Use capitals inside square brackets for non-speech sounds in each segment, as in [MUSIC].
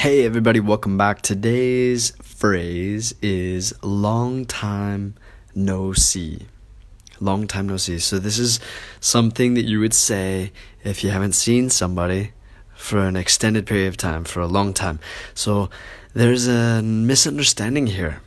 Hey everybody, welcome back. Today's phrase is long time no see. Long time no see. So this is something that you would say if you haven't seen somebody for an extended period of time, for a long time. So there's a misunderstanding here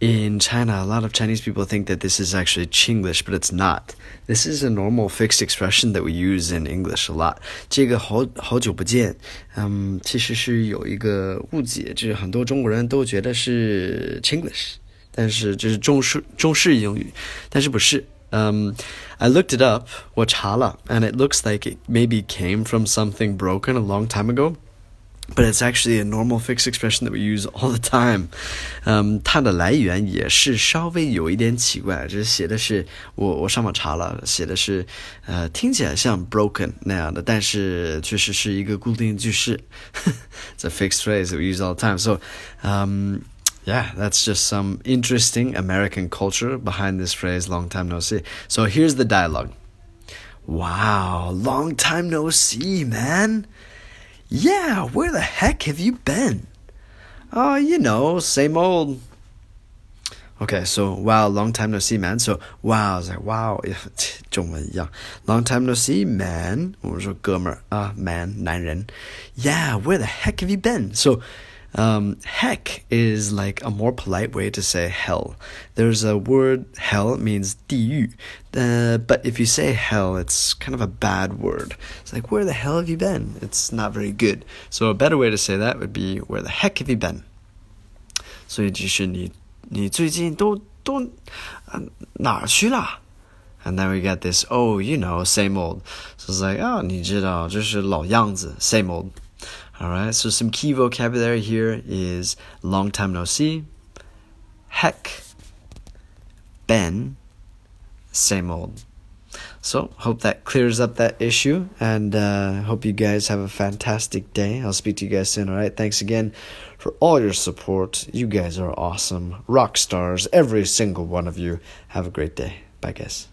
in China, a lot of Chinese people think that this is actually Chinglish, but it's not. This is a normal fixed expression that we use in English a lot. 这个好好久不见，嗯，其实是有一个误解，就是很多中国人都觉得是 Chinglish，但是这是中式中式英语，但是不是。Um, I looked it up, 我查了, and it looks like it maybe came from something broken a long time ago but it's actually a normal fixed expression that we use [LAUGHS] all the time. Um, 它的来源也是稍微有一点奇怪，就是写的是我我上网查了，写的是呃听起来像 broken 那样的，但是确实是一个固定句式。it's [LAUGHS] a fixed phrase that we use all the time. So, um, yeah, that's just some interesting American culture behind this phrase "long time no see." So here's the dialogue. Wow, long time no see, man. Yeah, where the heck have you been? Oh, you know, same old. Okay, so wow, long time no see, man. So wow, is like wow, [LAUGHS] 中文一样，long time no see, man. 我们说哥们儿啊，man 男人。Yeah, where the heck have you been? So um, heck is like a more polite way to say hell. There's a word hell means 地狱, uh, but if you say hell, it's kind of a bad word. It's like where the hell have you been? It's not very good. So a better way to say that would be where the heck have you been? 所以就是你你最近都都哪儿去了？And then we get this, oh, you know, same old. So it's like, oh, 你知道，这是老样子，same old. All right, so some key vocabulary here is long time no see, heck, been, same old. So, hope that clears up that issue, and uh, hope you guys have a fantastic day. I'll speak to you guys soon, all right? Thanks again for all your support. You guys are awesome. Rock stars, every single one of you. Have a great day. Bye, guys.